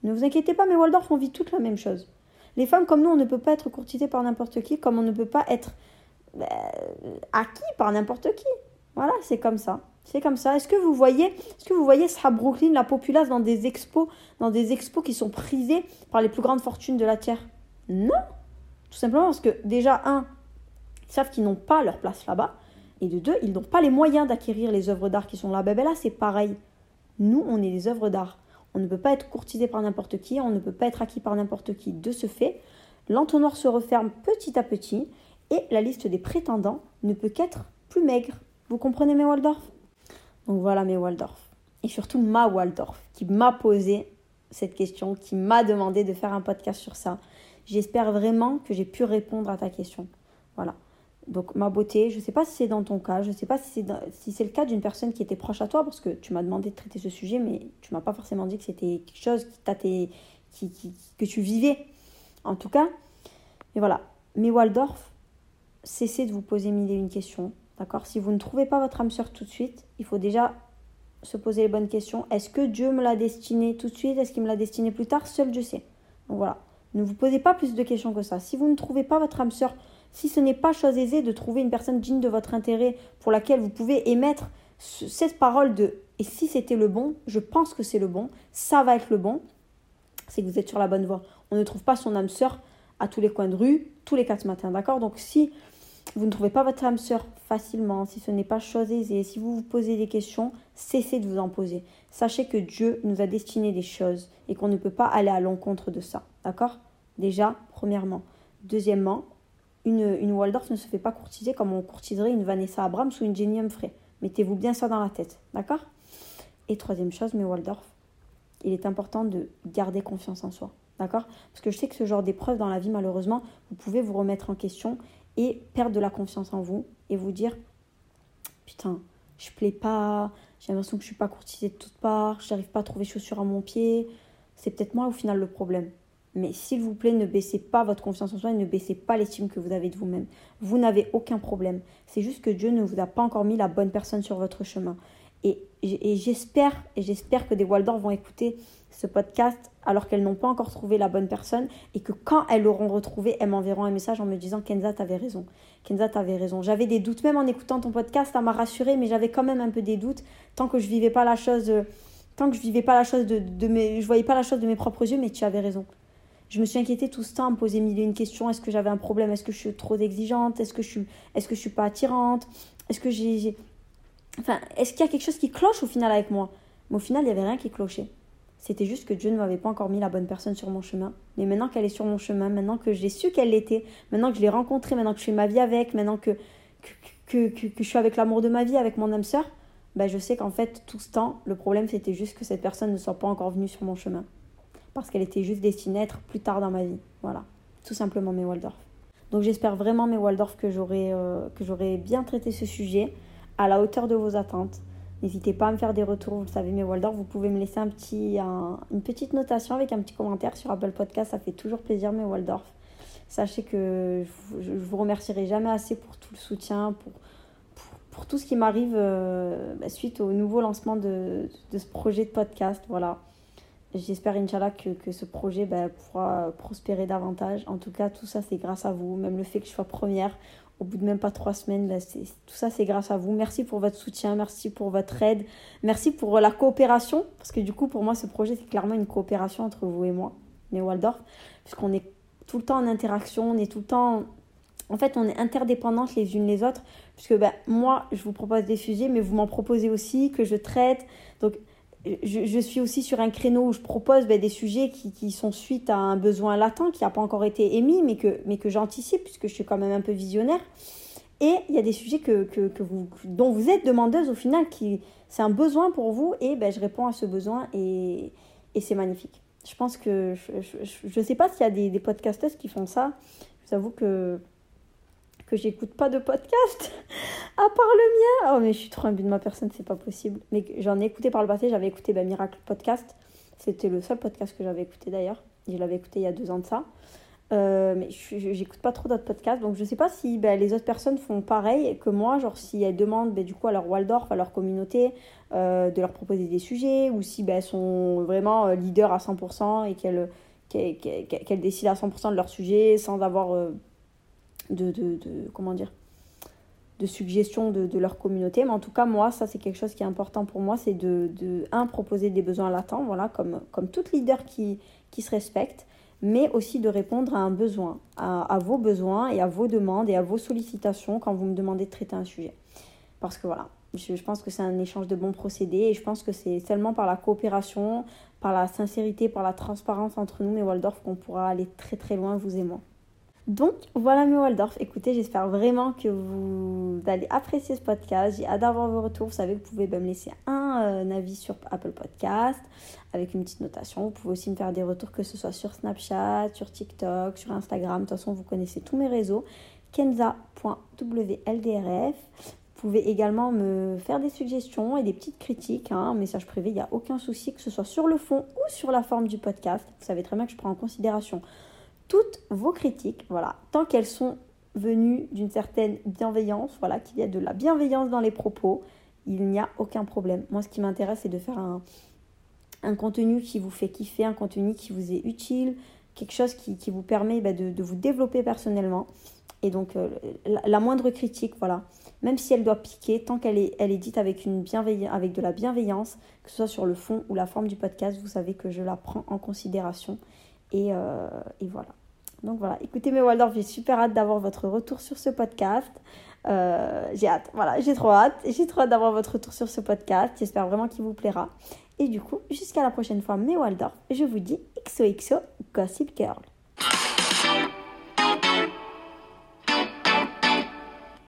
Ne vous inquiétez pas, mes Waldorf, on vit toute la même chose. Les femmes comme nous, on ne peut pas être courtisées par n'importe qui, comme on ne peut pas être euh, acquis par n'importe qui. Voilà, c'est comme ça. C'est comme ça. Est-ce que vous voyez, est-ce que vous voyez ça Brooklyn, la populace dans des expos, dans des expos qui sont prisés par les plus grandes fortunes de la terre? Non. Tout simplement parce que déjà un, ils savent qu'ils n'ont pas leur place là-bas, et de deux, ils n'ont pas les moyens d'acquérir les œuvres d'art qui sont là. Ben, ben là, c'est pareil. Nous, on est des œuvres d'art. On ne peut pas être courtisé par n'importe qui, on ne peut pas être acquis par n'importe qui. De ce fait, l'entonnoir se referme petit à petit et la liste des prétendants ne peut qu'être plus maigre. Vous comprenez mes Waldorf? Donc voilà mes Waldorf. Et surtout ma Waldorf qui m'a posé cette question, qui m'a demandé de faire un podcast sur ça. J'espère vraiment que j'ai pu répondre à ta question. Voilà. Donc ma beauté, je ne sais pas si c'est dans ton cas, je ne sais pas si c'est le cas d'une personne qui était proche à toi, parce que tu m'as demandé de traiter ce sujet, mais tu m'as pas forcément dit que c'était quelque chose qui, qui, que tu vivais. En tout cas, et voilà. Mais Waldorf, cessez de vous poser mille et une questions. D'accord Si vous ne trouvez pas votre âme sœur tout de suite, il faut déjà se poser les bonnes questions. Est-ce que Dieu me l'a destiné tout de suite? Est-ce qu'il me l'a destiné plus tard? Seul Dieu sait. Donc voilà. Ne vous posez pas plus de questions que ça. Si vous ne trouvez pas votre âme sœur si ce n'est pas chose aisée de trouver une personne digne de votre intérêt pour laquelle vous pouvez émettre cette parole de et si c'était le bon, je pense que c'est le bon, ça va être le bon, c'est que vous êtes sur la bonne voie. On ne trouve pas son âme sœur à tous les coins de rue, tous les quatre matins, d'accord? Donc si vous ne trouvez pas votre âme sœur facilement, si ce n'est pas chose aisée, si vous vous posez des questions, cessez de vous en poser. Sachez que Dieu nous a destiné des choses et qu'on ne peut pas aller à l'encontre de ça, d'accord? Déjà, premièrement. Deuxièmement, une, Waldorf ne se fait pas courtiser comme on courtiserait une Vanessa Abrams ou une Jenny Humphrey. Mettez-vous bien ça dans la tête, d'accord? Et troisième chose, mes Waldorf, il est important de garder confiance en soi, d'accord? Parce que je sais que ce genre d'épreuve dans la vie, malheureusement, vous pouvez vous remettre en question et perdre de la confiance en vous et vous dire putain, je plais pas, j'ai l'impression que je suis pas courtisée de toutes parts, j'arrive pas à trouver chaussures à mon pied. C'est peut-être moi au final le problème. Mais s'il vous plaît, ne baissez pas votre confiance en soi et ne baissez pas l'estime que vous avez de vous-même. Vous, n'avez aucun problème. C'est juste que Dieu ne vous a pas encore mis la bonne personne sur votre chemin. Et, et j'espère, et j'espère que des Waldorf vont écouter ce podcast alors qu'elles n'ont pas encore trouvé la bonne personne et que quand elles l'auront retrouvé, elles m'enverront un message en me disant Kenza, t'avais raison. Kenza, t'avais raison. J'avais des doutes, même en écoutant ton podcast, ça m'a rassuré, mais j'avais quand même un peu des doutes tant que je vivais pas la chose, euh, tant que je vivais pas la chose de, de mes, je voyais pas la chose de mes propres yeux, mais tu avais raison. Je me suis inquiétée tout ce temps à me poser mille et une questions. Est-ce que j'avais un problème? Est-ce que je suis trop exigeante? Est-ce que je suis, est-ce que je suis pas attirante? Est-ce que j'ai, enfin, est-ce qu'il y a quelque chose qui cloche au final avec moi? Mais au final, il y avait rien qui clochait. C'était juste que Dieu ne m'avait pas encore mis la bonne personne sur mon chemin. Mais maintenant qu'elle est sur mon chemin, maintenant que j'ai su qu'elle l'était, maintenant que je l'ai rencontrée, maintenant que je fais ma vie avec, maintenant que, que, que, que, je suis avec l'amour de ma vie, avec mon âme sœur, ben je sais qu'en fait, tout ce temps, le problème c'était juste que cette personne ne soit pas encore venue sur mon chemin. Parce qu'elle était juste destinée à être plus tard dans ma vie. Voilà. Tout simplement mes Waldorf. Donc j'espère vraiment mes Waldorf euh, que j'aurai bien traité ce sujet à la hauteur de vos attentes. N'hésitez pas à me faire des retours, vous le savez, mes Waldorf, vous pouvez me laisser un petit, une petite notation avec un petit commentaire sur Apple Podcast, ça fait toujours plaisir, mes Waldorf. Sachez que je, ne vous remercierai jamais assez pour tout le soutien, pour, pour, tout ce qui m'arrive euh, bah, suite au nouveau lancement de, de, ce projet de podcast. Voilà. J'espère, Inch'Allah, que, que ce projet bah, pourra prospérer davantage. En tout cas, tout ça, c'est grâce à vous. Même le fait que je sois première, au bout de même pas trois semaines. tout ça, c'est grâce à vous. Merci pour votre soutien, merci pour votre aide, merci pour la coopération, parce que du coup, pour moi, ce projet, c'est clairement une coopération entre vous et moi, mais Waldorf, puisqu'on est tout le temps en interaction, on est tout le temps... En fait, on est interdépendantes les unes les autres, puisque ben, moi, je vous propose des sujets, mais vous m'en proposez aussi, que je traite. Donc, je, suis aussi sur un créneau où je propose ben, des sujets qui, sont suite à un besoin latent qui n'a pas encore été émis, mais que, mais que j'anticipe, puisque je suis quand même un peu visionnaire. Et il y a des sujets que, que, dont vous êtes demandeuse au final, qui c'est un besoin pour vous, et ben, je réponds à ce besoin, et, et c'est magnifique. Je pense que je ne sais pas s'il y a des, des podcasteuses qui font ça. Je vous avoue que que j'écoute pas de podcast à part le mien. Oh, mais je suis trop but de ma personne, c'est pas possible. Mais j'en ai écouté par le passé, j'avais écouté ben, Miracle Podcast. C'était le seul podcast que j'avais écouté d'ailleurs. Je l'avais écouté il y a deux ans de ça. Euh, mais j'écoute pas trop d'autres podcasts, donc je sais pas si ben, les autres personnes font pareil que moi, genre si elles demandent ben, du coup à leur Waldorf, à leur communauté, euh, de leur proposer des sujets, ou si ben, elles sont vraiment euh, leaders à 100% et qu'elles décident à 100% de leur sujet sans avoir de, de, de, comment dire de suggestions de, de, leur communauté. Mais en tout cas, moi, ça, c'est quelque chose qui est important pour moi, c'est de, de, un, proposer des besoins latents, voilà, comme, comme toute leader qui, qui se respecte, mais aussi de répondre à un besoin, à, à, vos besoins et à vos demandes et à vos sollicitations quand vous me demandez de traiter un sujet. Parce que voilà, je, je pense que c'est un échange de bons procédés et je pense que c'est seulement par la coopération, par la sincérité, par la transparence entre nous, mes Waldorf, qu'on pourra aller très très loin, vous et moi. Donc voilà mes Waldorf. Écoutez, j'espère vraiment que vous allez apprécier ce podcast. J'ai hâte d'avoir vos retours. Vous savez, vous pouvez me laisser un euh, avis sur Apple Podcast avec une petite notation. Vous pouvez aussi me faire des retours, que ce soit sur Snapchat, sur TikTok, sur Instagram. De toute façon, vous connaissez tous mes réseaux. kenza.wldrf. Vous pouvez également me faire des suggestions et des petites critiques, hein, un message privé, il n'y a aucun souci, que ce soit sur le fond ou sur la forme du podcast. Vous savez très bien que je prends en considération toutes vos critiques, voilà, tant qu'elles sont venues d'une certaine bienveillance, voilà, qu'il y a de la bienveillance dans les propos, il n'y a aucun problème. Moi, ce qui m'intéresse, c'est de faire un, contenu qui vous fait kiffer, un contenu qui vous est utile, quelque chose qui, vous permet bah, de, vous développer personnellement. Et donc, euh, la, moindre critique, voilà, même si elle doit piquer, tant qu'elle est, dite avec, avec de la bienveillance, que ce soit sur le fond ou la forme du podcast, vous savez que je la prends en considération. Euh, et, voilà. Donc voilà, écoutez mes Waldorf, j'ai super hâte d'avoir votre retour sur ce podcast. Euh, j'ai hâte, voilà, j'ai trop hâte. J'ai trop hâte d'avoir votre retour sur ce podcast. J'espère vraiment qu'il vous plaira. Et du coup, jusqu'à la prochaine fois, mes Waldorf, je vous dis XOXO Gossip Girl.